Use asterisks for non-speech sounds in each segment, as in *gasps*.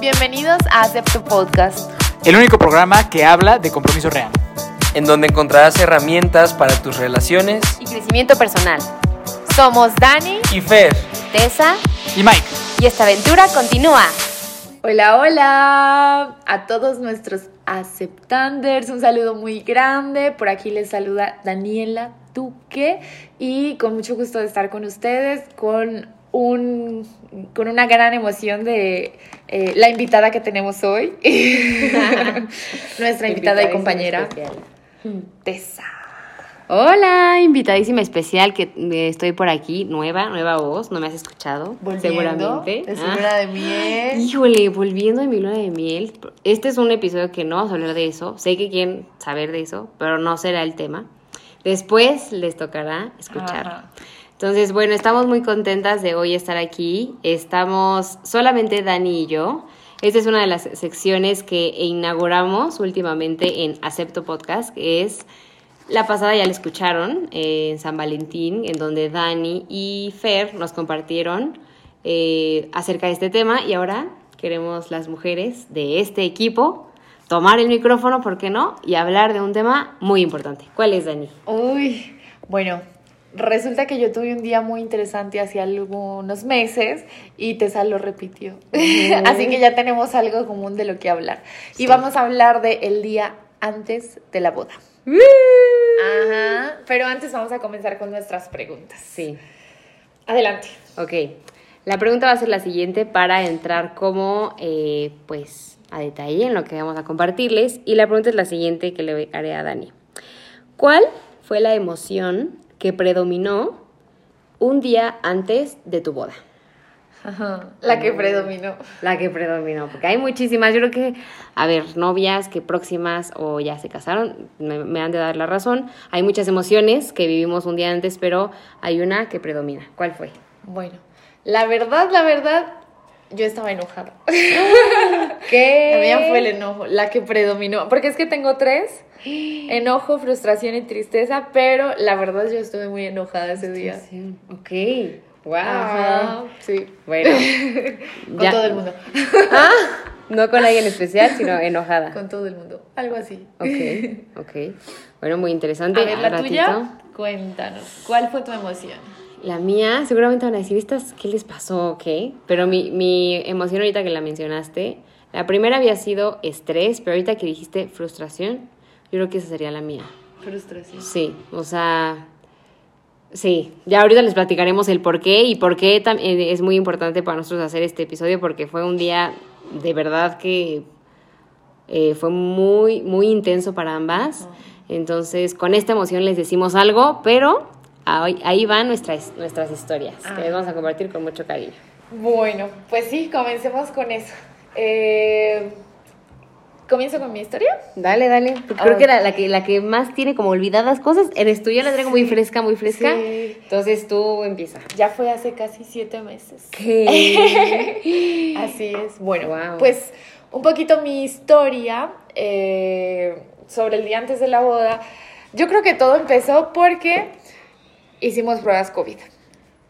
Bienvenidos a Acepto Podcast. El único programa que habla de compromiso real. en donde encontrarás herramientas para tus relaciones Y crecimiento personal. Somos Dani, y Fer. Tessa Y Mike, y esta aventura continúa. Hola, hola a todos nuestros aceptanders. Un saludo muy grande. Por aquí les saluda Daniela Duque y con mucho gusto de estar con ustedes, con un con una gran emoción de eh, la invitada que tenemos hoy, *laughs* nuestra invitada y compañera Tessa. Hola, invitadísima especial que eh, estoy por aquí, nueva, nueva voz, no me has escuchado, seguramente. de su Ah. luna de miel. Híjole, volviendo de mi luna de miel, este es un episodio que no vamos a hablar de eso, sé que quieren saber de eso, pero no será el tema. Después les tocará escuchar. Ajá. Entonces, bueno, estamos muy contentas de hoy estar aquí. Estamos solamente Dani y yo. Esta es una de las secciones que inauguramos últimamente en Acepto Podcast, que es la pasada ya la escucharon eh, en San Valentín, en donde Dani y Fer nos compartieron eh, acerca de este tema y ahora queremos las mujeres de este equipo tomar el micrófono, ¿por qué no? Y hablar de un tema muy importante. ¿Cuál es, Dani? Uy, bueno, resulta que yo tuve un día muy interesante hace algunos meses y Tessa lo repitió. *laughs* Así que ya tenemos algo común de lo que hablar. Y vamos a hablar de el día antes de la boda. Ajá, pero antes vamos a comenzar con nuestras preguntas. Sí. Adelante. Ok, la pregunta va a ser la siguiente para entrar como, eh, pues, a detalle en lo que vamos a compartirles. Y la pregunta es la siguiente que le haré a Dani. ¿Cuál fue la emoción que predominó un día antes de tu boda? Ajá, la que predominó. La que predominó, porque hay muchísimas. Yo creo que, a ver, novias que próximas o ya se casaron, me, me han de dar la razón. Hay muchas emociones que vivimos un día antes, pero hay una que predomina. ¿Cuál fue? Bueno, la verdad, la verdad, yo estaba enojada. ¿Qué? *laughs* La mía fue el enojo, la que predominó. Porque es que tengo tres: enojo, frustración y tristeza. Pero la verdad, yo estuve muy enojada ese día. Ok. Wow. Ajá, sí. Bueno. *laughs* Con ya- todo el mundo. Ah, *laughs* no con alguien especial, sino enojada. Con todo el mundo. Algo así. Ok, *laughs* ok. Bueno, muy interesante. A ver, la tuya, cuéntanos. ¿Cuál fue tu emoción? La mía, seguramente van a decir, ¿estas qué les pasó? ¿Ok? Pero mi, mi emoción ahorita que la mencionaste, la primera había sido estrés, pero ahorita que dijiste frustración, yo creo que esa sería la mía. Frustración. Sí, o sea, sí, ya ahorita les platicaremos el por qué y por qué eh, es muy importante para nosotros hacer este episodio porque fue un día de verdad que eh, fue muy, muy intenso para ambas. Entonces, con esta emoción les decimos algo, pero ahí, ahí van nuestras, nuestras historias que les vamos a compartir con mucho cariño. Bueno, pues sí, comencemos con eso. Eh, ¿Comienzo con mi historia? Dale, dale. Porque creo que la, la que la que más tiene como olvidadas cosas eres tú. Yo la traigo muy fresca, muy fresca. Sí. Entonces tú empieza. Ya fue hace casi siete meses. ¿Qué? *laughs* Así es. Bueno, Wow. pues un poquito mi historia eh, sobre el día antes de la boda. Yo creo que todo empezó porque hicimos pruebas COVID.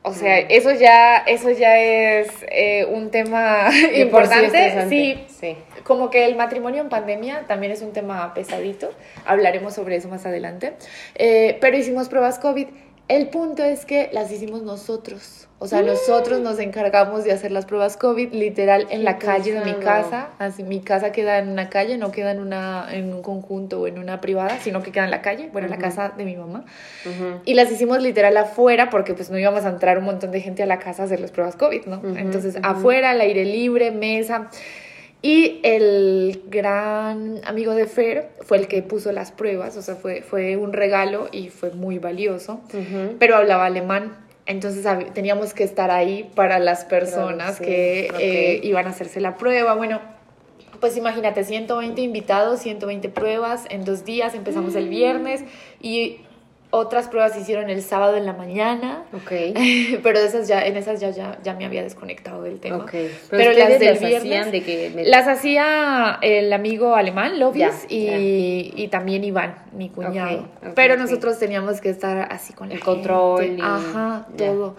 O sea, eso ya, eso ya es eh, un tema sí *laughs* importante. estresante. Sí, Sí. como que el matrimonio en pandemia también es un tema pesadito. Hablaremos sobre eso más adelante. Eh, pero hicimos pruebas COVID. El punto es que las hicimos nosotros. O sea, nosotros nos encargamos de hacer las pruebas COVID literal en la calle de mi casa. Así, mi casa queda en una calle, no queda en, una, en un conjunto o en una privada, sino que queda en la calle, bueno, en la casa de mi mamá. Y las hicimos literal afuera porque pues no íbamos a entrar un montón de gente a la casa a hacer las pruebas COVID, ¿no? Entonces, afuera, al aire libre, mesa. Y el gran amigo de Fer fue el que puso las pruebas, o sea, fue, fue un regalo y fue muy valioso, pero hablaba alemán. Entonces teníamos que estar ahí para las personas sí, que eh, iban a hacerse la prueba. Bueno, pues imagínate, 120 invitados, 120 pruebas en dos días, empezamos el viernes y otras pruebas se hicieron el sábado en la mañana. Ok. *laughs* Pero esas ya, en esas ya, ya, ya me había desconectado del tema. Ok. Pero, las del las viernes hacían de que me- las hacía el amigo alemán, Lovis, Ya, y, y también Iván, mi cuñado. Pero nosotros teníamos que estar así con El control y- Ajá, todo.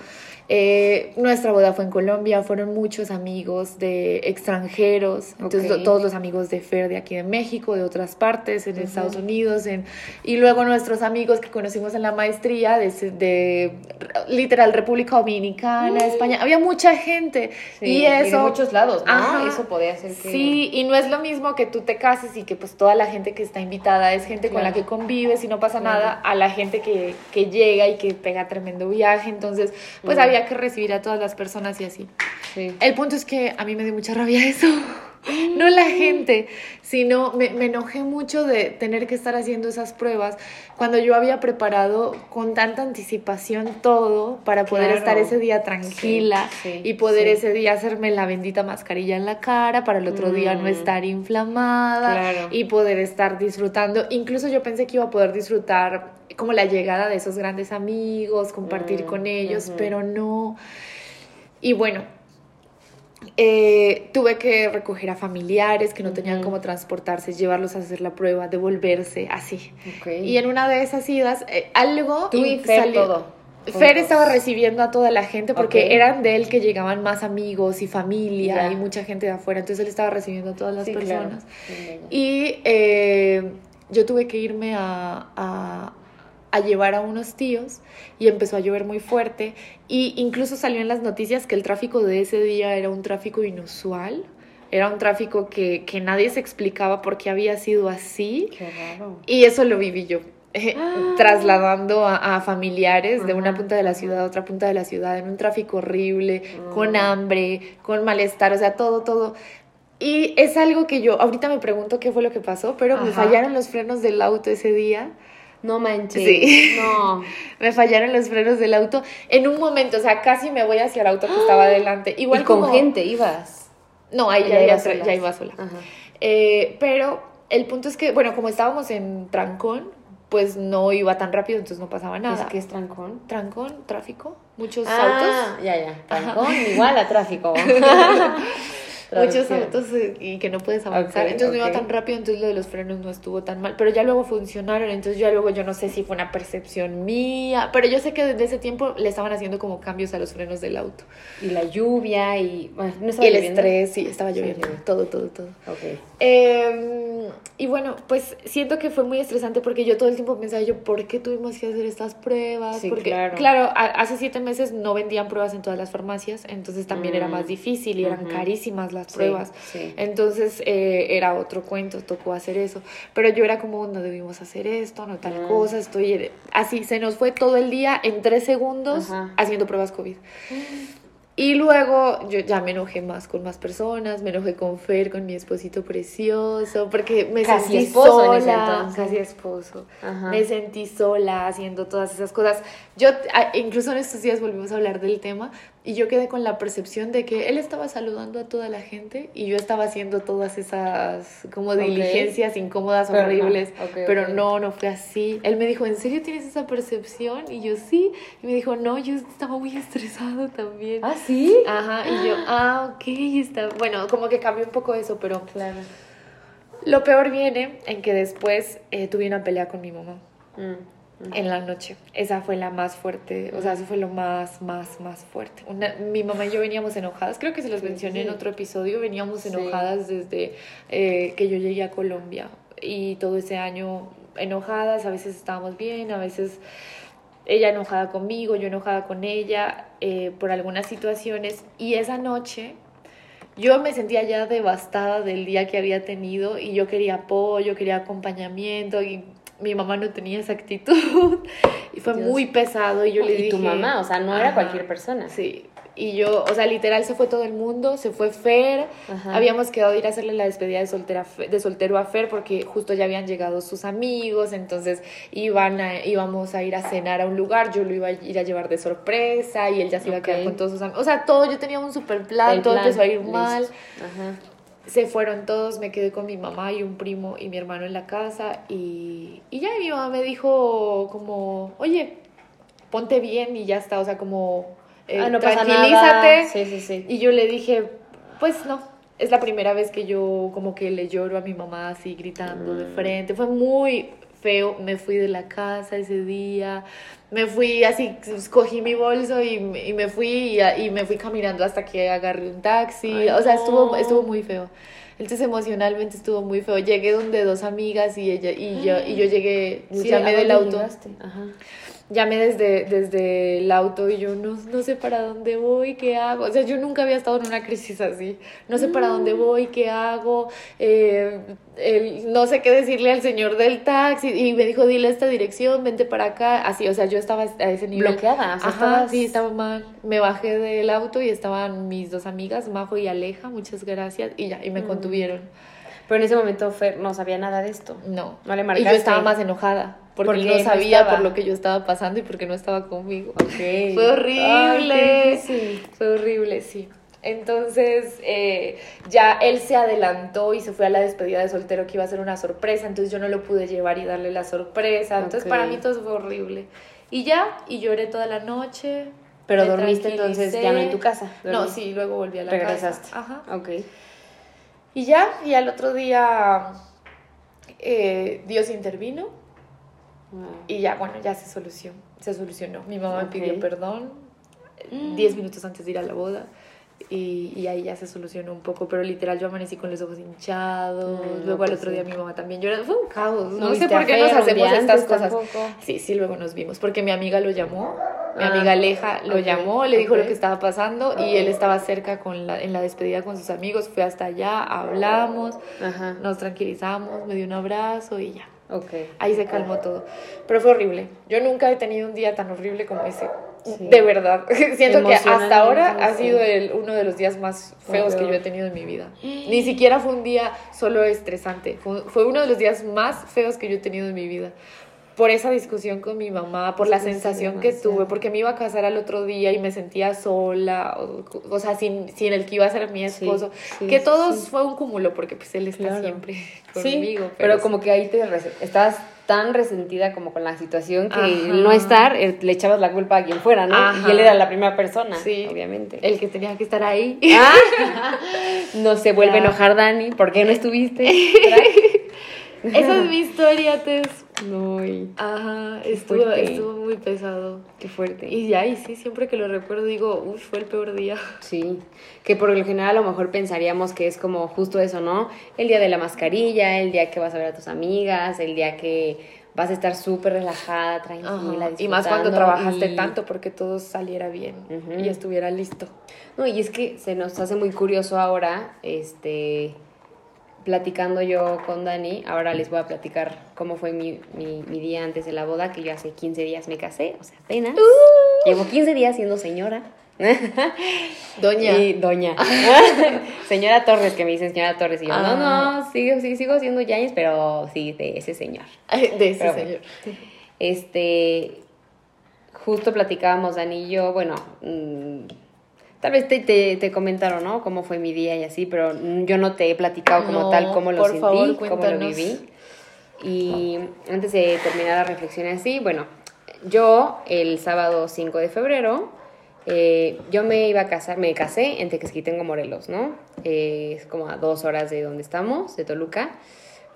Eh, nuestra boda fue en Colombia, fueron muchos amigos de extranjeros, entonces Ok. todos los amigos de Fer de aquí de México, de otras partes, en Estados Unidos, en, y luego nuestros amigos que conocimos en la maestría de, de literal República Dominicana, España, había mucha gente Sí, y eso... de muchos lados, ¿no? Ajá. Eso podía ser que... Sí, y no es lo mismo que tú te cases y que pues toda la gente que está invitada es gente con la Claro. que convives y no pasa Claro. nada, a la gente que, que llega y que pega tremendo viaje, entonces pues Mm. había que recibir a todas las personas y así. Sí. El punto es que a mí me dio mucha rabia eso. No la gente, sino me, me enojé mucho de tener que estar haciendo esas pruebas cuando yo había preparado con tanta anticipación todo para poder Claro. estar ese día tranquila Sí, sí, y poder sí. ese día hacerme la bendita mascarilla en la cara para el otro día no Mm. estar inflamada Claro. y poder estar disfrutando. Incluso yo pensé que iba a poder disfrutar como la llegada de esos grandes amigos, compartir Mm, con ellos, pero no. Y bueno, eh, tuve que recoger a familiares que no tenían cómo transportarse, llevarlos a hacer la prueba, devolverse, así. Ok. Y en una de esas idas, eh, algo... Tú y Fer salió- todo. Fer juntos. estaba recibiendo a toda la gente porque eran de él que llegaban más amigos y familia y mucha gente de afuera, entonces él estaba recibiendo a todas las Sí, claro. personas. Ya. Y eh, yo tuve que irme a, a- a llevar a unos tíos y empezó a llover muy fuerte y incluso salió en las noticias que el tráfico de ese día era un tráfico inusual, era un tráfico que, que nadie se explicaba por qué había sido así Qué raro. y eso lo viví yo. eh, Ah. trasladando a, a familiares de una punta de la ciudad a otra punta de la ciudad en un tráfico horrible, con Mm. hambre, con malestar, o sea, todo, todo. Y es algo que yo ahorita me pregunto qué fue lo que pasó, pero me fallaron los frenos del auto ese día. No manches. Sí. No. *laughs* Me fallaron los frenos del auto en un momento, o sea, casi me voy hacia el auto que estaba *gasps* adelante. Igual y con como- gente ibas. No, ahí Ya iba, sola, ya iba sola. Ajá. Eh, pero el punto es que, bueno, como estábamos en trancón, pues no iba tan rápido, entonces no pasaba nada. ¿Es que es trancón? Trancón, tráfico, muchos Ah, autos. ya, ya. Trancón igual a tráfico. *laughs* Muchos autos eh, y que no puedes avanzar. Entonces no iba tan rápido, entonces lo de los frenos no estuvo tan mal. Pero ya luego funcionaron, entonces ya luego yo no sé si fue una percepción mía. Pero yo sé que desde ese tiempo le estaban haciendo como cambios a los frenos del auto. Y la lluvia y... Bueno, ¿no Y estaba el lloviendo? estrés, sí, estaba lloviendo. Todo, todo, todo. Ok. Eh, y bueno, pues siento que fue muy estresante porque yo todo el tiempo pensaba yo, ¿por qué tuvimos que hacer estas pruebas? Sí, porque, claro. a- hace siete meses no vendían pruebas en todas las farmacias, entonces también era Mm. más difícil y eran Ujú. carísimas las Sí, pruebas. sí. Entonces eh, era otro cuento, tocó hacer eso. Pero yo era como, no debimos hacer esto, no tal Mm. cosa, estoy... Así, se nos fue todo el día en tres segundos Ajá. haciendo pruebas COVID. Y luego yo ya me enojé más con más personas, me enojé con Fer, con mi esposito precioso, porque me Casi sentí sola, casi esposo. Ajá. Me sentí sola haciendo todas esas cosas. Yo incluso en estos días volvimos a hablar del tema y yo quedé con la percepción de que él estaba saludando a toda la gente y yo estaba haciendo todas esas como diligencias incómodas, Pero no, horribles, ok, pero no, no fue así. Él me dijo, ¿en serio tienes esa percepción? Y yo sí. Y me dijo, no, yo estaba muy estresado también. ¿Ah, sí? Ajá, y yo, *gasps* ah, ok, está. Bueno, como que cambió un poco eso, pero Claro. lo peor viene en que después eh, tuve una pelea con mi mamá mm. En la noche. Esa fue la más fuerte, o sea, eso fue lo más, más, más fuerte. Una- mi mamá y yo veníamos enojadas, creo que se los Sí, mencioné en sí. otro episodio, veníamos Sí. enojadas desde eh, que yo llegué a Colombia y todo ese año enojadas, a veces estábamos bien, a veces ella enojada conmigo, yo enojada con ella eh, por algunas situaciones y esa noche yo me sentía ya devastada del día que había tenido y yo quería apoyo, quería acompañamiento y mi mamá no tenía esa actitud *laughs* y fue Dios. muy pesado y yo le y dije... tu mamá, o sea, no era cualquier persona. Sí, y yo, o sea, literal se fue todo el mundo, se fue Fer, Ajá. habíamos quedado de ir a hacerle la despedida de, soltera, de soltero a Fer porque justo ya habían llegado sus amigos, entonces iban a- íbamos a ir a cenar a un lugar, yo lo iba a ir a llevar de sorpresa y él ya se iba a quedar con todos sus amigos, o sea, todo, yo tenía un super plan, El todo plan, empezó a ir listo. mal, Ajá. Se fueron todos, me quedé con mi mamá y un primo y mi hermano en la casa y, y ya mi mamá me dijo como, oye, ponte bien y ya está, o sea, como, eh, ah, no tranquilízate. Sí, sí, sí. Y yo le dije, pues no, es la primera vez que yo como que le lloro a mi mamá así gritando de Mm. frente, fue muy feo. Me fui de la casa ese día. Me fui así, cogí mi bolso y, y me fui y, y me fui caminando hasta que agarré un taxi. Ay, o sea, estuvo, no. estuvo muy feo. Entonces emocionalmente estuvo muy feo. Llegué donde dos amigas y ella y yo y yo llegué, Sí, llamé ¿a del auto. llegaste? Ajá. Llamé desde, desde el auto y yo no, no sé para dónde voy, qué hago. O sea, yo nunca había estado en una crisis así. No sé para dónde voy, qué hago. eh, el- no sé qué decirle al señor del taxi. Y me dijo, dile esta dirección, vente para acá. Así, o sea, yo estaba a ese nivel. Bloqueada, o sea, Ajá, estabas- sí, estaba mal. Me bajé del auto y estaban mis dos amigas, Majo y Aleja, muchas gracias. Y ya, y me contuvieron. Pero en ese momento Fer no sabía nada de esto. No. No le Y yo marcaste. estaba más enojada. Porque, Porque él no sabía por lo que yo estaba pasando y porque no estaba conmigo. Fue horrible. Ay. Fue horrible, sí. Entonces, eh, ya él se adelantó y se fue a la despedida de soltero que iba a ser una sorpresa, entonces yo no lo pude llevar y darle la sorpresa. Entonces, para mí todo fue horrible. Y ya, y lloré toda la noche. Pero dormiste entonces ya no en tu casa. No, sí, luego volví a la Regresaste. casa. Ajá. Ok. Y ya, y al otro día eh, Dios intervino Wow. y ya, bueno, ya se solucionó. Se solucionó. Mi mamá me pidió perdón Mm. 10 minutos antes de ir a la boda. Y, y ahí ya se solucionó un poco, pero literal yo amanecí con los ojos hinchados. Mm, luego al otro sí. día mi mamá también llorando. Fue un caos. ¿No No, sé por qué nos hacemos estas cosas. tampoco? Sí, sí, luego nos vimos. Porque mi amiga lo llamó. Mi Ah, amiga Aleja lo llamó, le dijo lo que estaba pasando y él estaba cerca con la, en la despedida con sus amigos. Fue hasta allá, hablamos, Ajá. nos tranquilizamos, me dio un abrazo y ya. Ok. Ahí se calmó todo. Pero fue horrible. Yo nunca he tenido un día tan horrible como ese. Sí. De verdad. *laughs* Siento que hasta ahora ha sido el, uno de los días más feos que yo he tenido en mi vida. Ni siquiera fue un día solo estresante. Fue, fue uno de los días más feos que yo he tenido en mi vida. Por esa discusión con mi mamá, por la sensación que tuve, porque me iba a casar al otro día y me sentía sola, o, o sea, sin, sin el que iba a ser mi esposo. sí, que todo sí. fue un cúmulo, porque pues él está Claro. siempre conmigo. pero, sí. como que ahí te tan resentida como con la situación que Ajá. no estar eh, le echabas la culpa a quien fuera, ¿no? Ajá. Y él era la primera persona, Sí. obviamente. el que tenía que estar ahí. Ah, *laughs* no se vuelve a enojar Dani, ¿por qué no estuviste? *laughs* Esa es mi historia, Tess. No, y- Ajá, estuvo, fuerte. estuvo muy pesado. qué fuerte. Y ya, y sí, siempre que lo recuerdo digo, uff, fue el peor día. *laughs* Sí, que por lo general a lo mejor pensaríamos que es como justo eso, ¿no? El día de la mascarilla, el día que vas a ver a tus amigas, el día que vas a estar súper relajada, tranquila. Y más cuando trabajaste y- tanto porque todo saliera bien y estuviera listo. No, y es que se nos hace muy curioso ahora, este, platicando yo con Dani, ahora les voy a platicar cómo fue mi, mi, mi día antes de la boda, que yo hace 15 días me casé, o sea, apenas. Llevo 15 días siendo señora. *laughs* Doña. Y doña. *laughs* señora Torres, que me dicen señora Torres. Y yo, no, Ah. no, sigo, sí, sigo siendo Yañez, pero sí, de ese señor. *laughs* De ese Pero bueno. señor. Este, justo platicábamos Dani y yo, bueno, mm, tal vez te, te, te comentaron, ¿no? Cómo fue mi día y así, pero yo no te he platicado como No, tal cómo lo sentí, favor, cómo lo viví. Y antes de terminar la reflexión así, bueno, yo el sábado 5 de febrero, eh, yo me iba a casar, me casé en Tequesquitengo, Morelos, ¿no? Eh, es como a dos horas de donde estamos, de Toluca.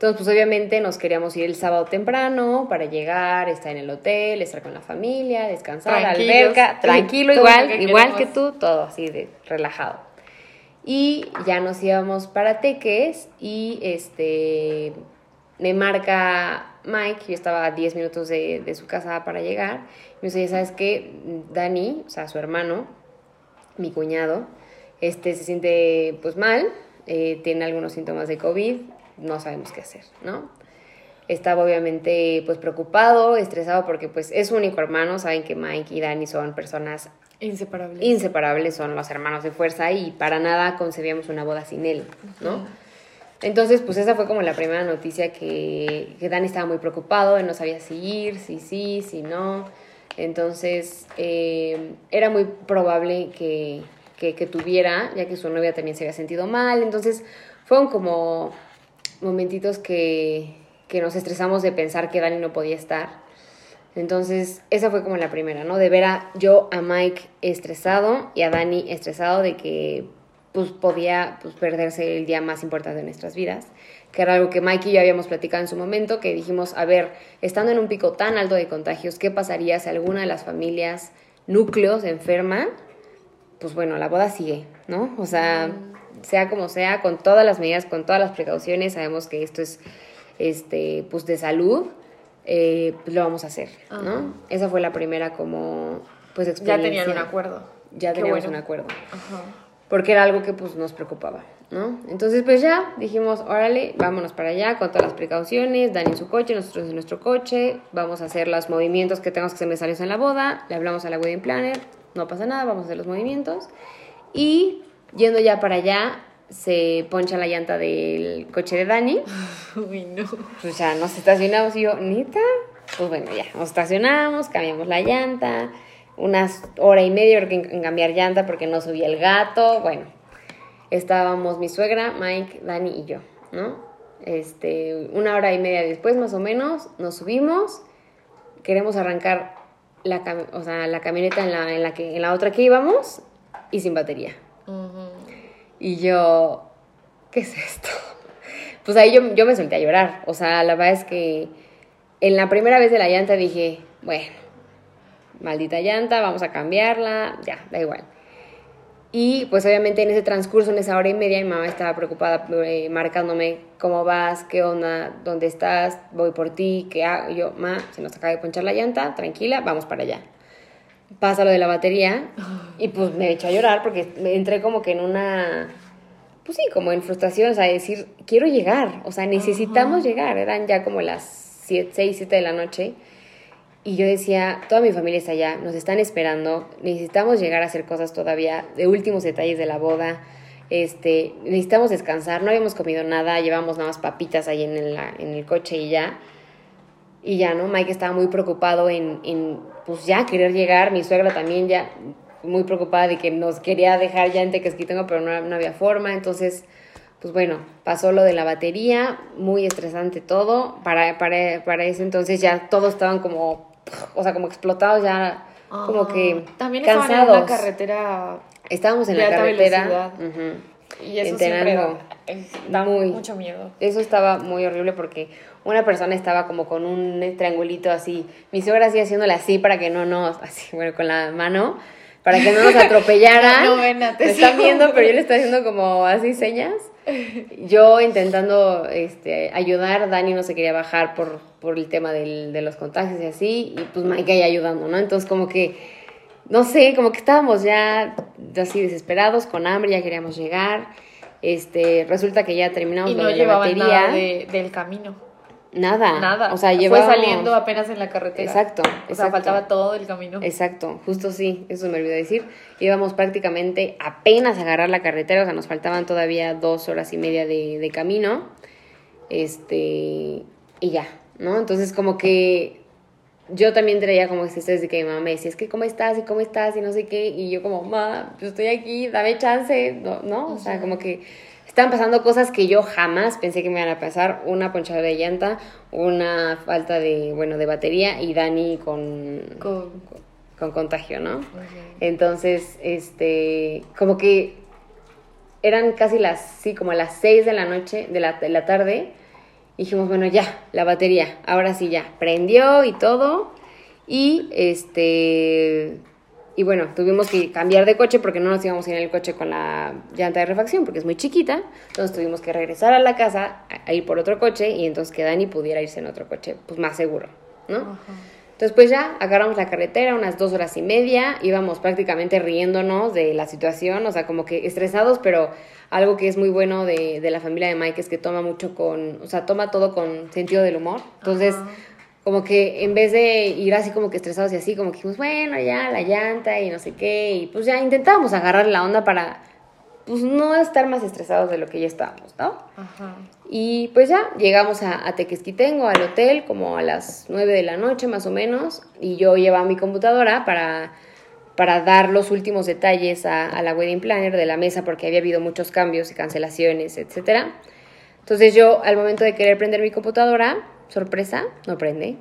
Entonces, pues obviamente nos queríamos ir el sábado temprano para llegar, estar en el hotel, estar con la familia, descansar, Tranquilos. alberca, tranquilo igual, que igual que tú, todo así de relajado. Y ya nos íbamos para Teques y este me marca Mike, yo estaba a 10 minutos de, de su casa para llegar, y me dice, ¿sabes qué? Dani, o sea, su hermano, mi cuñado, este se siente pues mal, eh, tiene algunos síntomas de COVID, no sabemos qué hacer, ¿no? Estaba obviamente pues preocupado, estresado porque pues es su único hermano, saben que Mike y Dani son personas Inseparable. inseparables, son los hermanos de fuerza y para nada concebíamos una boda sin él, ¿no? Entonces, pues esa fue como la primera noticia que, que Dani estaba muy preocupado, él no sabía si ir, si sí, si no. Entonces, eh, era muy probable que, que, que tuviera, ya que su novia también se había sentido mal. Entonces, fueron como momentitos que, que nos estresamos de pensar que Dani no podía estar. Entonces, esa fue como la primera, ¿no? De ver a yo a Mike estresado y a Dani estresado de que pues podía pues, perderse el día más importante de nuestras vidas, que era algo que Mike y yo habíamos platicado en su momento, que dijimos, a ver, estando en un pico tan alto de contagios, ¿qué pasaría si alguna de las familias, núcleos, enferma? Pues bueno, la boda sigue, ¿no? O sea, sea como sea, con todas las medidas, con todas las precauciones, sabemos que esto es, este, pues de salud, eh, pues lo vamos a hacer, ¿no? Esa fue la primera como, pues Ya tenían un acuerdo. Ya Qué teníamos bueno. un acuerdo Ajá. porque era algo que pues nos preocupaba, ¿no? Entonces pues ya dijimos, órale, vámonos para allá con todas las precauciones, Dani en su coche, nosotros en nuestro coche, vamos a hacer los movimientos que tenemos que hacer necesarios en la boda, le hablamos a la wedding planner, no pasa nada, vamos a hacer los movimientos y yendo ya para allá se poncha la llanta del coche de Dani, *laughs* Uy, no. pues ya nos estacionamos y yo, ¿neta? Pues bueno, ya, nos estacionamos, cambiamos la llanta, unas hora y media en, cambiar llanta porque no subía el gato, bueno, estábamos mi suegra, Mike, Dani y yo, ¿no? Este, una hora y media después más o menos, nos subimos, queremos arrancar la, o sea, la camioneta en la, en, la que, en la otra que íbamos y sin batería. Y yo, ¿qué es esto? *laughs* Pues ahí yo, yo me solté a llorar. O sea, la verdad es que en la primera vez de la llanta dije, bueno, maldita llanta, vamos a cambiarla, ya, da igual. Y pues obviamente en ese transcurso, en esa hora y media, mi mamá estaba preocupada, eh, marcándome cómo vas, qué onda, dónde estás, voy por ti, qué hago. Yo, ma, se nos acaba de ponchar la llanta, tranquila, vamos para allá. Pasa lo de la batería y pues me eché a llorar porque me entré como que en una, pues sí, como en frustración, o sea, decir, quiero llegar, o sea, necesitamos llegar. Eran ya como las 6, 7 de la noche. Y yo decía, toda mi familia está allá, nos están esperando, necesitamos llegar a hacer cosas todavía, de últimos detalles de la boda, este, necesitamos descansar, no habíamos comido nada, llevamos nada más papitas ahí en en el coche y ya. Y ya, ¿no? Mike estaba muy preocupado en, en, pues ya querer llegar, mi suegra también ya muy preocupada de que nos quería dejar ya en Tequesquitengo, pero no, no había forma, entonces pues bueno, pasó lo de la batería, muy estresante todo. Para, para, para ese entonces ya todos estaban como, o sea, como explotados, ya como que Ah, También cansados. en una carretera Estábamos en de la alta carretera. velocidad. ujú, y eso en siempre Tenango. da, da Muy. mucho miedo. Eso estaba muy horrible porque una persona estaba como con un triangulito así. Mi suegra así haciéndole así para que no nos, así, bueno, con la mano, para que no nos *laughs* atropellara. No, ven, Me atención. están viendo, pero yo le estoy haciendo como así señas. Yo intentando este, ayudar, Dani no se quería bajar por, por el tema del, de los contagios y así, y pues Mike ahí ayudando, ¿no? Entonces como que, no sé, como que estábamos ya así desesperados, con hambre, ya queríamos llegar. Este, resulta que ya terminamos Y no la llevaban batería. nada de- del camino. Nada. Nada. O sea, Fue llevábamos... saliendo apenas en la carretera. Exacto, O sea, faltaba todo el camino. Exacto, justo sí, eso me olvidó decir. Íbamos prácticamente apenas a agarrar la carretera, o sea, nos faltaban todavía dos horas y media de, de camino. Este, y ya, ¿no? Entonces, como que yo también traía como este estrés de que mi mamá me decía, es que cómo estás y cómo estás y no sé qué. Y yo, como, ma, pues estoy aquí, dame chance, ¿no? ¿no? O sea, como que estaban pasando cosas que yo jamás pensé que me iban a pasar. Una ponchada de llanta, una falta de, bueno, de batería y Dani con, Con- con contagio, ¿no? Entonces, este, como que eran casi las, sí, como las 6 de la noche, de la, de la tarde, y dijimos, bueno, ya, la batería, ahora sí ya, prendió y todo, y este, y bueno, tuvimos que cambiar de coche porque no nos íbamos a ir en el coche con la llanta de refacción porque es muy chiquita, entonces tuvimos que regresar a la casa a, ir por otro coche y entonces que Dani pudiera irse en otro coche, pues más seguro, ¿no? Entonces, pues ya agarramos la carretera, unas dos horas y media, íbamos prácticamente riéndonos de la situación, o sea, como que estresados, pero algo que es muy bueno de, de la familia de Mike es que toma mucho con, o sea, toma todo con sentido del humor. Entonces, como que en vez de ir así como que estresados y así, como que dijimos, bueno, ya la llanta y no sé qué, y pues ya intentábamos agarrar la onda para, pues no estar más estresados de lo que ya estábamos, ¿no? Ajá. Y pues ya, llegamos a, a Tequesquitengo, al hotel, como a las 9 de la noche más o menos, y yo llevaba mi computadora para, para dar los últimos detalles a, a la wedding planner de la mesa, porque había habido muchos cambios y cancelaciones, etc. Entonces yo, al momento de querer prender mi computadora, sorpresa, no prende.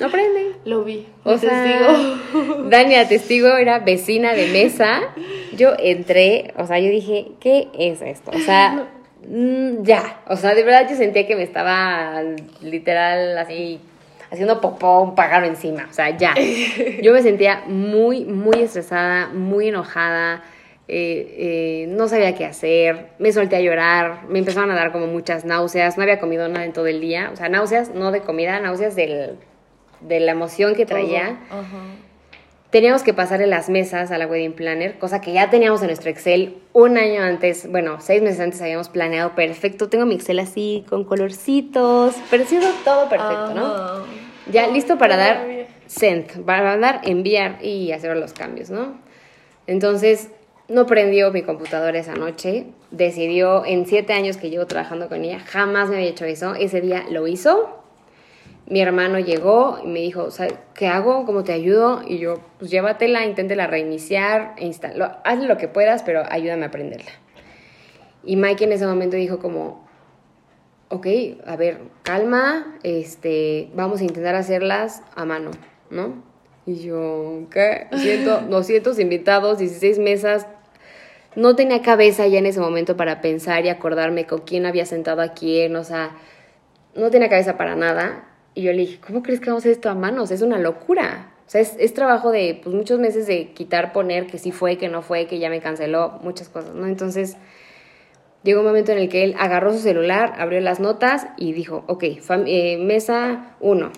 no prende. Lo vi. O sea, *laughs* Dani, a testigo, era vecina de mesa. Yo entré, o sea, yo dije, ¿qué es esto? O sea, mm, ya. O sea, de verdad yo sentía que me estaba literal así haciendo popó un pájaro encima. O sea, ya. *laughs* Yo me sentía muy, muy estresada, muy enojada. Eh, eh, no sabía qué hacer, me solté a llorar, me empezaron a dar como muchas náuseas, no había comido nada en todo el día, o sea, náuseas no de comida, náuseas del, de la emoción que traía. Ajá. Teníamos que pasarle las mesas a la wedding planner, cosa que ya teníamos en nuestro Excel un año antes, bueno, seis meses antes habíamos planeado perfecto. Tengo mi Excel así con colorcitos, sido todo perfecto, ¿no? Ajá. Ya listo para dar send, para dar enviar y hacer los cambios, ¿no? Entonces, no prendió mi computadora esa noche. Decidió, en siete años que llevo trabajando con ella, jamás me había hecho eso. Ese día lo hizo. Mi hermano llegó y me dijo, "¿Sabe ¿qué hago? ¿Cómo te ayudo? Y yo, pues llévatela, inténtela reiniciar, e insta- lo- haz lo que puedas, pero ayúdame a aprenderla. Y Mike en ese momento dijo como, ok, a ver, calma, este, vamos a intentar hacerlas a mano, ¿no? Y yo, ¿qué? Siento, *laughs* 200 invitados, 16 mesas. No tenía cabeza ya en ese momento para pensar y acordarme con quién había sentado a quién, o sea, no tenía cabeza para nada. Y yo le dije, ¿cómo crees que vamos a hacer esto a manos? Es una locura. O sea, es, es trabajo de pues, muchos meses de quitar, poner, que sí fue, que no fue, que ya me canceló, muchas cosas, ¿no? Entonces, llegó un momento en el que él agarró su celular, abrió las notas y dijo, ok, eh, mesa 1,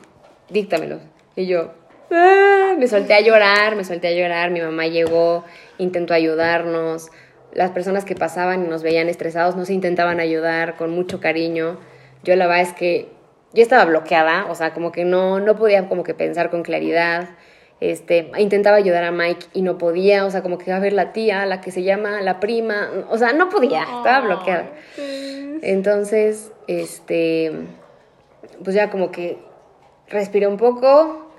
díctamelo. Y yo, "Ah", me solté a llorar, me solté a llorar, mi mamá llegó, intentó ayudarnos, las personas que pasaban y nos veían estresados nos intentaban ayudar con mucho cariño. Yo la verdad es que yo estaba bloqueada, o sea, como que no, no podía como que pensar con claridad. Este, intentaba ayudar a Mike y no podía, o sea, como que a ver la tía, la que se llama, la prima, o sea, no podía, estaba bloqueada. Entonces, este, pues ya como que respiré un poco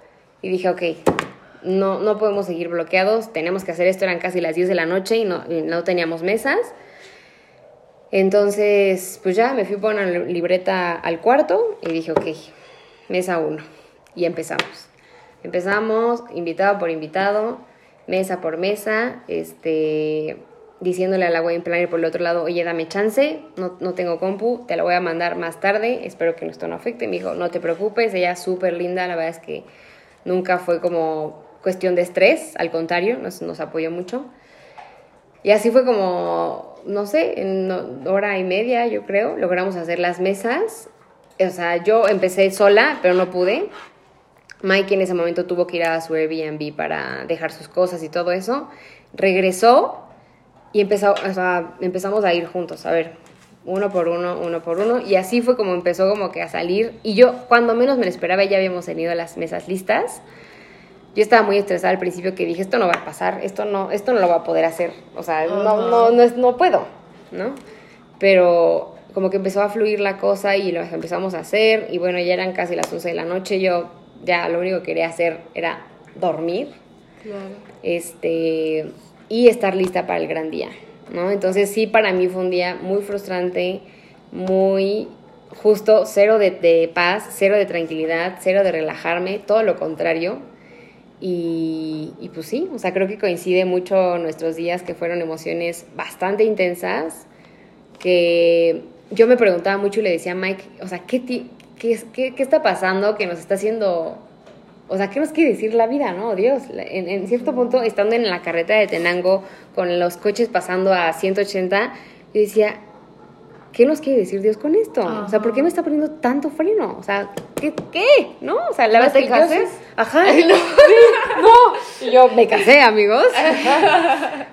y dije, ok, no, no podemos seguir bloqueados, tenemos que hacer esto, eran casi las 10 de la noche y no, no teníamos mesas. Entonces, pues ya me fui por una libreta al cuarto y dije, ok, mesa 1. Y empezamos. Empezamos, invitado por invitado, mesa por mesa, este, diciéndole a la wedding planner por el otro lado, oye, dame chance, no, no tengo compu, te la voy a mandar más tarde, espero que esto no afecte. Me dijo, no te preocupes, ella es súper linda, la verdad es que nunca fue como cuestión de estrés, al contrario, nos, nos apoyó mucho. Y así fue como, no sé, en hora y media, yo creo, logramos hacer las mesas. O sea, yo empecé sola, pero no pude. Mike en ese momento tuvo que ir a su Airbnb para dejar sus cosas y todo eso. Regresó y empezó, o sea, empezamos a ir juntos, a ver, uno por uno, uno por uno. Y así fue como empezó como que a salir. Y yo, cuando menos me lo esperaba, ya habíamos tenido las mesas listas. Yo estaba muy estresada al principio que dije, esto no va a pasar, esto no, esto no lo va a poder hacer. O sea, no, no, no, es- no puedo, ¿no? Pero como que empezó a fluir la cosa y lo empezamos a hacer. Y bueno, ya eran casi las 11 de la noche. Yo ya lo único que quería hacer era dormir Claro. este, y estar lista para el gran día, ¿no? Entonces sí, para mí fue un día muy frustrante, muy justo, cero de, de paz, cero de tranquilidad, cero de relajarme, todo lo contrario. Y, pues sí, o sea, creo que coincide mucho nuestros días que fueron emociones bastante intensas, que yo me preguntaba mucho y le decía a Mike, o sea, ¿qué, ti- qué, qué, está pasando que nos está haciendo o sea, ¿qué nos quiere decir la vida, no? Dios, en, en cierto punto, estando en la carreta de Tenango, con los coches pasando a 180, yo decía, ¿qué nos quiere decir Dios con esto? O sea, ¿por qué me está poniendo tanto freno? O sea, ¿qué? qué? ¿No? O sea, la ¿No verdad te es que yo cases? sí- Ajá. *laughs* no. Y yo me casé, amigos.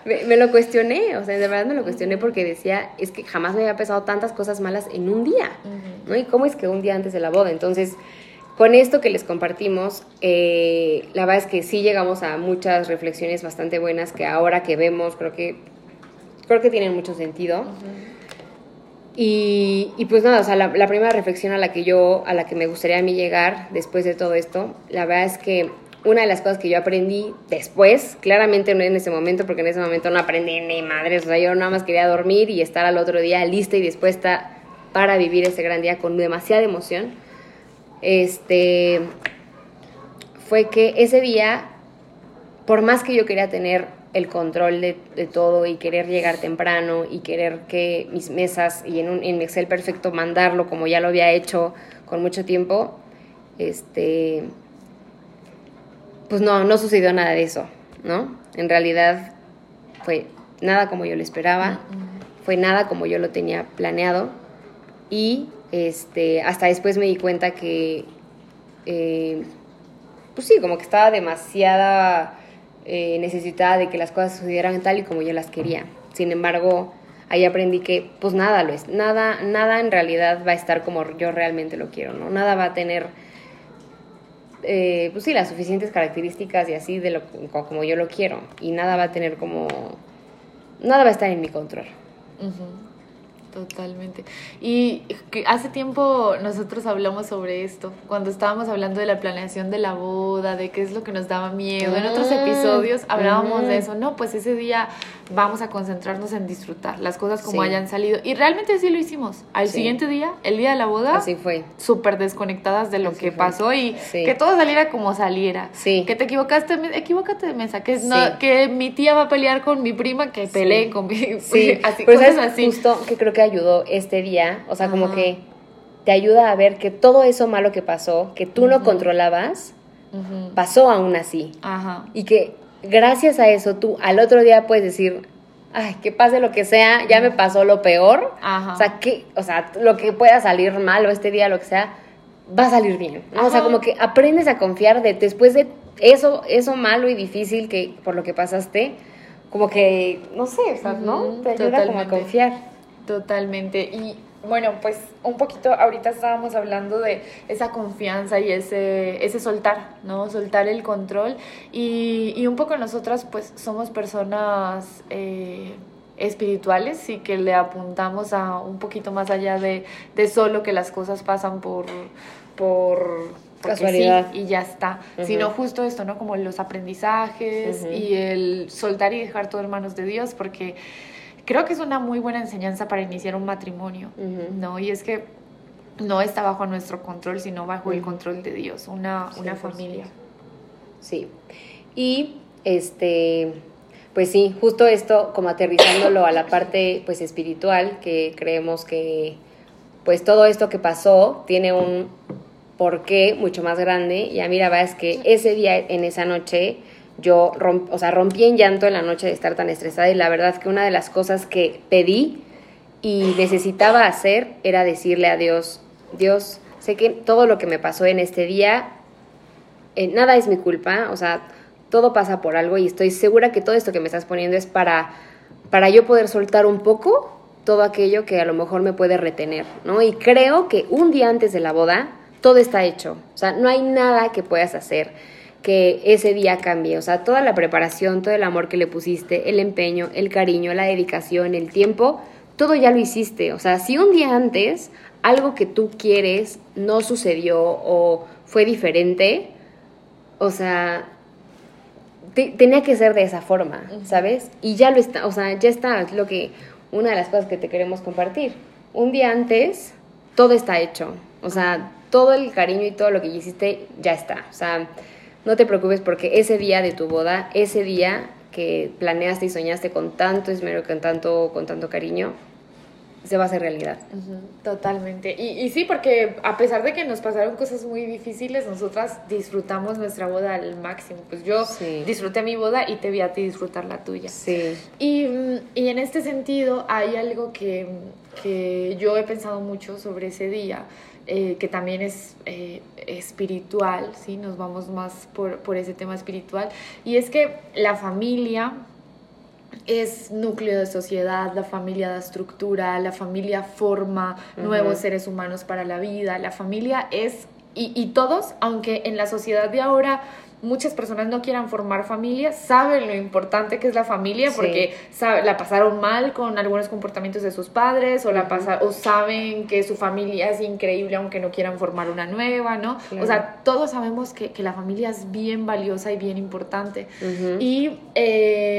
me, me lo cuestioné, o sea, de verdad me lo cuestioné porque decía, es que jamás me había pesado tantas cosas malas en un día, ¿no? Y cómo es que un día antes de la boda. Entonces, con esto que les compartimos, eh, la verdad es que sí llegamos a muchas reflexiones bastante buenas que ahora que vemos, creo que, creo que tienen mucho sentido. Y, pues nada, o sea, la, la primera reflexión a la que yo, a la que me gustaría a mí llegar después de todo esto, la verdad es que una de las cosas que yo aprendí después, claramente no en ese momento, porque en ese momento no aprendí ni madres, o sea, yo nada más quería dormir y estar al otro día lista y dispuesta para vivir ese gran día con demasiada emoción. Este, fue que ese día, por más que yo quería tener el control de, de todo y querer llegar temprano y querer que mis mesas y en un en Excel perfecto mandarlo como ya lo había hecho con mucho tiempo, este, pues no, no sucedió nada de eso, ¿no? En realidad fue nada como yo lo esperaba, fue nada como yo lo tenía planeado y este, hasta después me di cuenta que, eh, pues sí, como que estaba demasiada eh, necesitada de que las cosas sucedieran tal y como yo las quería. Sin embargo, ahí aprendí que pues nada lo es, nada, nada en realidad va a estar como yo realmente lo quiero, ¿no? Nada va a tener eh, pues sí, las suficientes características y así de lo como yo lo quiero. Y nada va a tener como. Nada va a estar en mi control. Totalmente. Y hace tiempo nosotros hablamos sobre esto, cuando estábamos hablando de la planeación de la boda, de qué es lo que nos daba miedo. En otros ah, episodios hablábamos de eso, no, pues ese día vamos a concentrarnos en disfrutar las cosas como hayan salido. Y realmente así lo hicimos. Al siguiente día, el día de la boda, así fue. Súper desconectadas de lo que pasó y que todo saliera como saliera. Sí. Que te equivocaste, equivócate de mesa, que, no, que mi tía va a pelear con mi prima, que pelee con mi... Sí, *laughs* así, Pero es así. justo que creo que ayudó este día, o sea, como que te ayuda a ver que todo eso malo que pasó, que tú no controlabas, pasó aún así. Y que gracias a eso tú al otro día puedes decir, ay, que pase lo que sea, ya me pasó lo peor. O sea, que, o sea, lo que pueda salir mal o este día, lo que sea, va a salir bien. O sea, como que aprendes a confiar de después de eso, eso malo y difícil que por lo que pasaste, como que, no sé, o sea, ¿no? Te ayuda como a confiar. Totalmente. Y bueno, pues un poquito, ahorita estábamos hablando de esa confianza y ese, ese soltar, ¿no? Soltar el control. Y, y un poco nosotras pues somos personas eh, espirituales y que le apuntamos a un poquito más allá de, de solo que las cosas pasan por... por Casualidad. y ya está, sino justo esto, ¿no? Como los aprendizajes y el soltar y dejar todo en manos de Dios, porque creo que es una muy buena enseñanza para iniciar un matrimonio, ¿no? Y es que no está bajo nuestro control, sino bajo el control de Dios, una, una familia. Sí. Y este, pues sí, justo esto, como aterrizándolo a la parte pues espiritual, que creemos que pues todo esto que pasó tiene un porqué mucho más grande. Y a la verdad es que ese día, en esa noche, yo o sea, rompí en llanto en la noche de estar tan estresada y la verdad que una de las cosas que pedí y necesitaba hacer era decirle a Dios, Dios, sé que todo lo que me pasó en este día, eh, nada es mi culpa, o sea, todo pasa por algo y estoy segura que todo esto que me estás poniendo es para, para yo poder soltar un poco todo aquello que a lo mejor me puede retener, ¿no? Y creo que un día antes de la boda todo está hecho, o sea, no hay nada que puedas hacer que ese día cambie. O sea, toda la preparación, todo el amor que le pusiste, el empeño, el cariño, la dedicación, el tiempo, todo ya lo hiciste. O sea, si un día antes algo que tú quieres no sucedió o fue diferente, o sea, tenía que ser de esa forma, ¿sabes? Y ya lo está, o sea, ya está, es lo que, una de las cosas que te queremos compartir. Un día antes, todo está hecho. O sea, todo el cariño y todo lo que hiciste ya está. O sea, no te preocupes porque ese día de tu boda, ese día que planeaste y soñaste con tanto esmero, con tanto, con tanto cariño, se va a hacer realidad. totalmente. Y, y, sí, porque a pesar de que nos pasaron cosas muy difíciles, nosotras disfrutamos nuestra boda al máximo. Pues yo disfruté mi boda y te vi a ti disfrutar la tuya. Sí. Y, y en este sentido hay algo que, que yo he pensado mucho sobre ese día eh, que también es eh, espiritual, ¿sí? nos vamos más por, por ese tema espiritual, y es que la familia es núcleo de sociedad, la familia da estructura, la familia forma nuevos seres humanos para la vida, la familia es, y, y todos, aunque en la sociedad de ahora muchas personas no quieran formar familia, saben lo importante que es la familia porque la pasaron mal con algunos comportamientos de sus padres o, la o saben que su familia es increíble aunque no quieran formar una nueva, ¿no? O sea, todos sabemos que, la familia es bien valiosa y bien importante. Y em,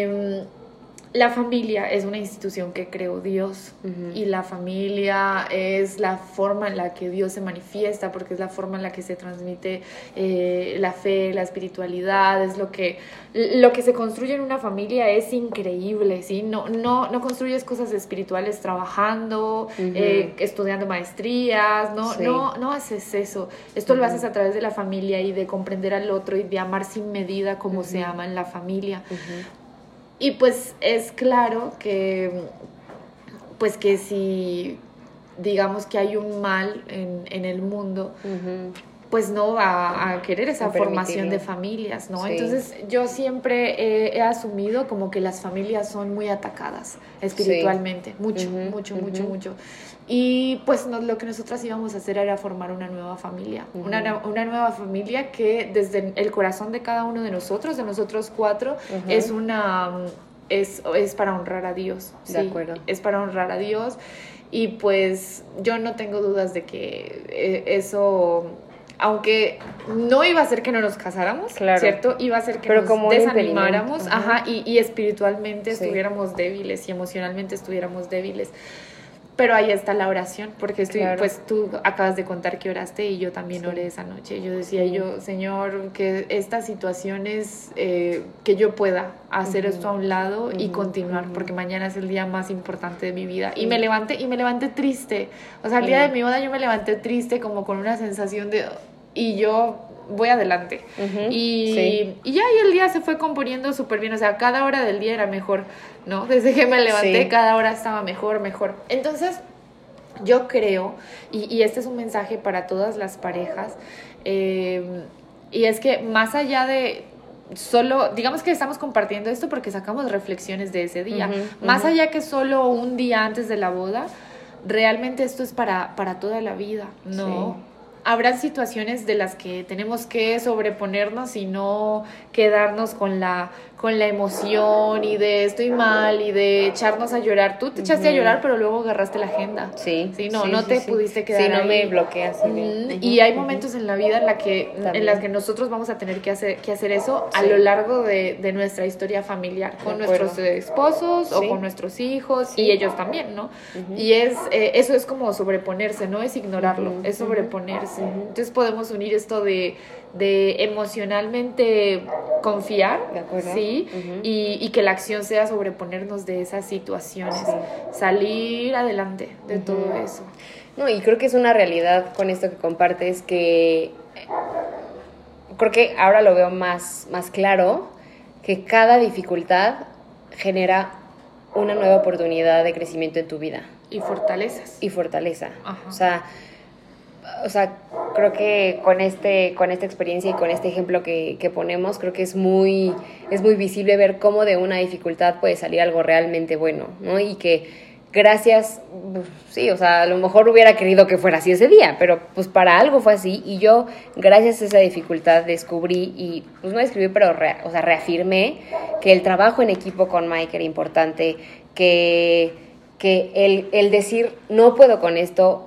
la familia es una institución que creó Dios y la familia es la forma en la que Dios se manifiesta porque es la forma en la que se transmite eh, la fe, la espiritualidad, es lo que, lo que se construye en una familia es increíble, ¿sí? No, no, no construyes cosas espirituales trabajando, eh, estudiando maestrías, no, no, no haces eso. Esto lo haces a través de la familia y de comprender al otro y de amar sin medida como se ama en la familia. Y pues es claro que, pues que si digamos que hay un mal en, en el mundo, pues no va a querer esa formación de familias, ¿no? Entonces yo siempre he, asumido como que las familias son muy atacadas espiritualmente, mucho, mucho, mucho, mucho. Y pues lo que nosotras íbamos a hacer era formar una nueva familia, una, una, nueva familia que desde el corazón de cada uno de nosotros, de nosotros cuatro, es una... Es, es para honrar a Dios. De acuerdo. Es para honrar a Dios. Y pues yo no tengo dudas de que eh, eso aunque no iba a ser que no nos casáramos, ¿cierto? Iba a ser que nos desanimáramos, ajá, y, y espiritualmente estuviéramos débiles y emocionalmente estuviéramos débiles. Pero ahí está la oración, porque estoy, pues tú acabas de contar que oraste y yo también oré esa noche. Yo decía yo, Señor, que estas situaciones, eh, que yo pueda hacer esto a un lado y continuar, porque mañana es el día más importante de mi vida. Y me levanté, y me levanté triste. O sea, el día de mi boda yo me levanté triste, como con una sensación de, y yo voy adelante. y, y, ya y el día se fue componiendo súper bien, o sea, cada hora del día era mejor, ¿no? *laughs* Desde que me levanté, cada hora estaba mejor, mejor. Entonces, yo creo, y, y este es un mensaje para todas las parejas, eh, y es que más allá de solo, digamos que estamos compartiendo esto porque sacamos reflexiones de ese día, más allá que solo un día antes de la boda, realmente esto es para, para toda la vida, ¿no? Habrá situaciones de las que tenemos que sobreponernos y no quedarnos con la con la emoción y de estoy mal y de echarnos a llorar. Tú te echaste a llorar, pero luego agarraste la agenda. Sí. Sí, no, no te pudiste quedar. Sí, no me bloqueas. Y hay momentos en la vida en la que en las que nosotros vamos a tener que hacer que hacer eso a lo largo de, de, nuestra historia familiar con nuestros esposos o con nuestros hijos y ellos también, ¿no? Y es eh, eso es como sobreponerse, no es ignorarlo, es sobreponerse. Entonces podemos unir esto de de emocionalmente confiar, ¿sí? Y, que la acción sea sobreponernos de esas situaciones, salir adelante de todo eso. No, y creo que es una realidad con esto que compartes que creo que ahora lo veo más, más claro, que cada dificultad genera una nueva oportunidad de crecimiento en tu vida. Y fortalezas. Y fortaleza. O sea, o sea, creo que con este, con esta experiencia y con este ejemplo que, que, ponemos, creo que es muy, es muy visible ver cómo de una dificultad puede salir algo realmente bueno, ¿no? Y que gracias, sí, o sea, a lo mejor hubiera querido que fuera así ese día, pero pues para algo fue así y yo gracias a esa dificultad descubrí y pues no describí, pero o sea, reafirmé que el trabajo en equipo con Mike era importante, que, que el, el decir no puedo con esto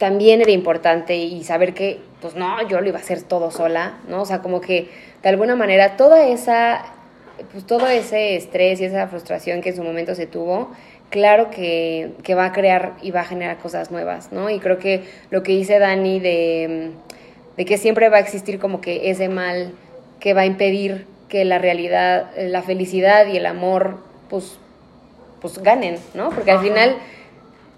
también era importante y saber que, pues no, yo lo iba a hacer todo sola, ¿no? O sea, como que de alguna manera toda esa, pues todo ese estrés y esa frustración que en su momento se tuvo, claro que, que va a crear y va a generar cosas nuevas, ¿no? Y creo que lo que dice Dani de, de que siempre va a existir como que ese mal que va a impedir que la realidad, la felicidad y el amor, pues, pues ganen, ¿no? Porque al final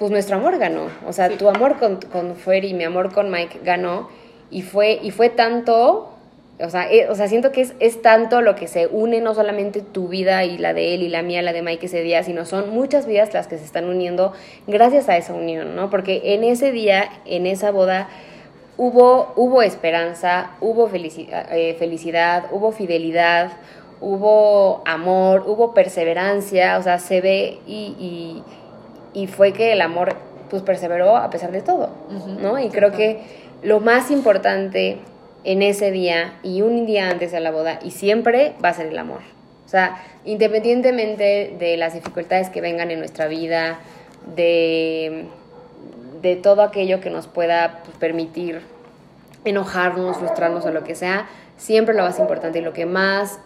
pues nuestro amor ganó. O sea, tu amor con, con Fer y mi amor con Mike ganó. Y fue, y fue tanto, o sea, eh, o sea siento que es, es, tanto lo que se une, no solamente tu vida y la de él y la mía, la de Mike ese día, sino son muchas vidas las que se están uniendo gracias a esa unión, ¿no? Porque en ese día, en esa boda, hubo, hubo esperanza, hubo felicidad, eh, felicidad hubo fidelidad, hubo amor, hubo perseverancia, o sea, se ve y y fue que el amor pues perseveró a pesar de todo, ¿no? Y creo que lo más importante en ese día y un día antes de la boda y siempre va a ser el amor. O sea, independientemente de las dificultades que vengan en nuestra vida, de, de todo aquello que nos pueda pues, permitir enojarnos, frustrarnos o lo que sea, siempre lo más importante y lo que más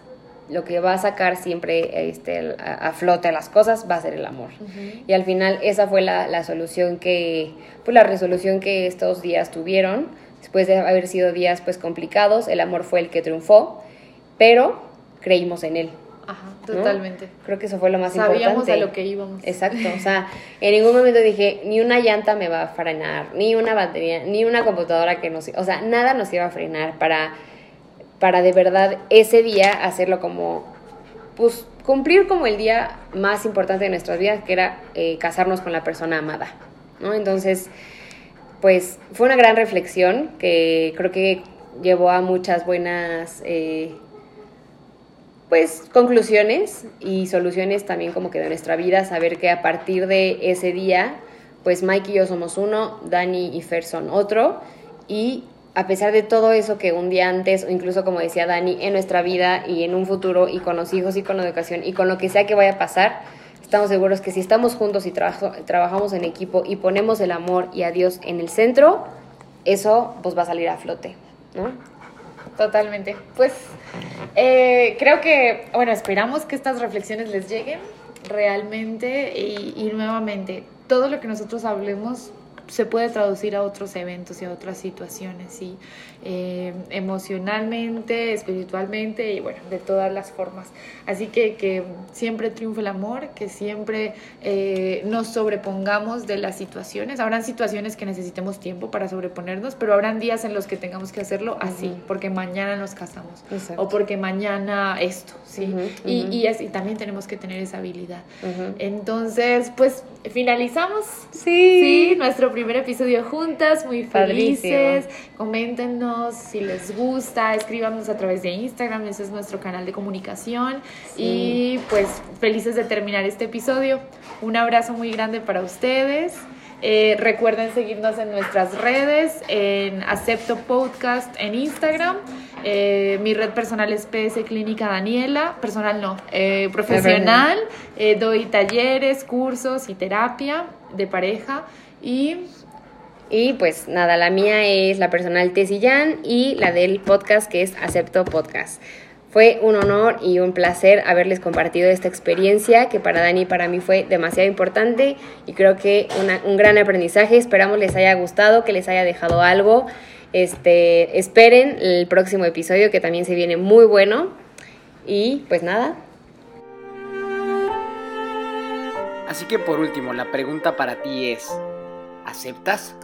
lo que va a sacar siempre este, a, a flote las cosas va a ser el amor. Y al final esa fue la, la, solución que, pues la resolución que estos días tuvieron. Después de haber sido días pues complicados, el amor fue el que triunfó, pero creímos en él. Ajá, totalmente. Creo que eso fue lo más Sabíamos importante. a lo que íbamos. Exacto, o sea, en ningún momento dije, ni una llanta me va a frenar, ni una batería, ni una computadora que nos... O sea, nada nos iba a frenar para, para de verdad ese día hacerlo como, pues, cumplir como el día más importante de nuestras vidas, que era eh, casarnos con la persona amada, ¿no? Entonces, pues, fue una gran reflexión que creo que llevó a muchas buenas... Eh, pues conclusiones y soluciones también como que de nuestra vida, saber que a partir de ese día, pues Mike y yo somos uno, Dani y Fer son otro, y a pesar de todo eso que un día antes, o incluso como decía Dani, en nuestra vida y en un futuro, y con los hijos y con la educación, y con lo que sea que vaya a pasar, estamos seguros que si estamos juntos y trabajamos en equipo y ponemos el amor y a Dios en el centro, eso pues va a salir a flote, ¿no? Totalmente. Pues eh, creo que, bueno, esperamos que estas reflexiones les lleguen realmente y, y, nuevamente, todo lo que nosotros hablemos se puede traducir a otros eventos y a otras situaciones, ¿sí? Eh, emocionalmente, espiritualmente y bueno, de todas las formas. Así que que siempre triunfe el amor, que siempre eh, nos sobrepongamos de las situaciones. Habrán situaciones que necesitemos tiempo para sobreponernos, pero habrán días en los que tengamos que hacerlo así, uh -huh. porque mañana nos casamos Exacto. o porque mañana esto, ¿sí? Uh -huh, y, uh -huh. y, así, también tenemos que tener esa habilidad. Entonces, pues finalizamos. Sí. Sí, nuestro primer episodio juntas, muy felices. Padrísimo. Coméntenos si les gusta, escríbanos a través de Instagram, ese es nuestro canal de comunicación. Sí. Y pues felices de terminar este episodio. Un abrazo muy grande para ustedes. Eh, recuerden seguirnos en nuestras redes, en Acepto Podcast en Instagram. Eh, mi red personal es PS Clínica Daniela, personal no, eh, profesional. Doy talleres, cursos y terapia de pareja. Y y pues nada, la mía es la personal Tessillán y la del podcast que es Acepto Podcast. Fue un honor y un placer haberles compartido esta experiencia que para Dani y para mí fue demasiado importante y creo que un gran aprendizaje. Esperamos les haya gustado, que les haya dejado algo. Este, esperen el próximo episodio que también se viene muy bueno. Y pues nada. Así que por último, la pregunta para ti es, ¿aceptas?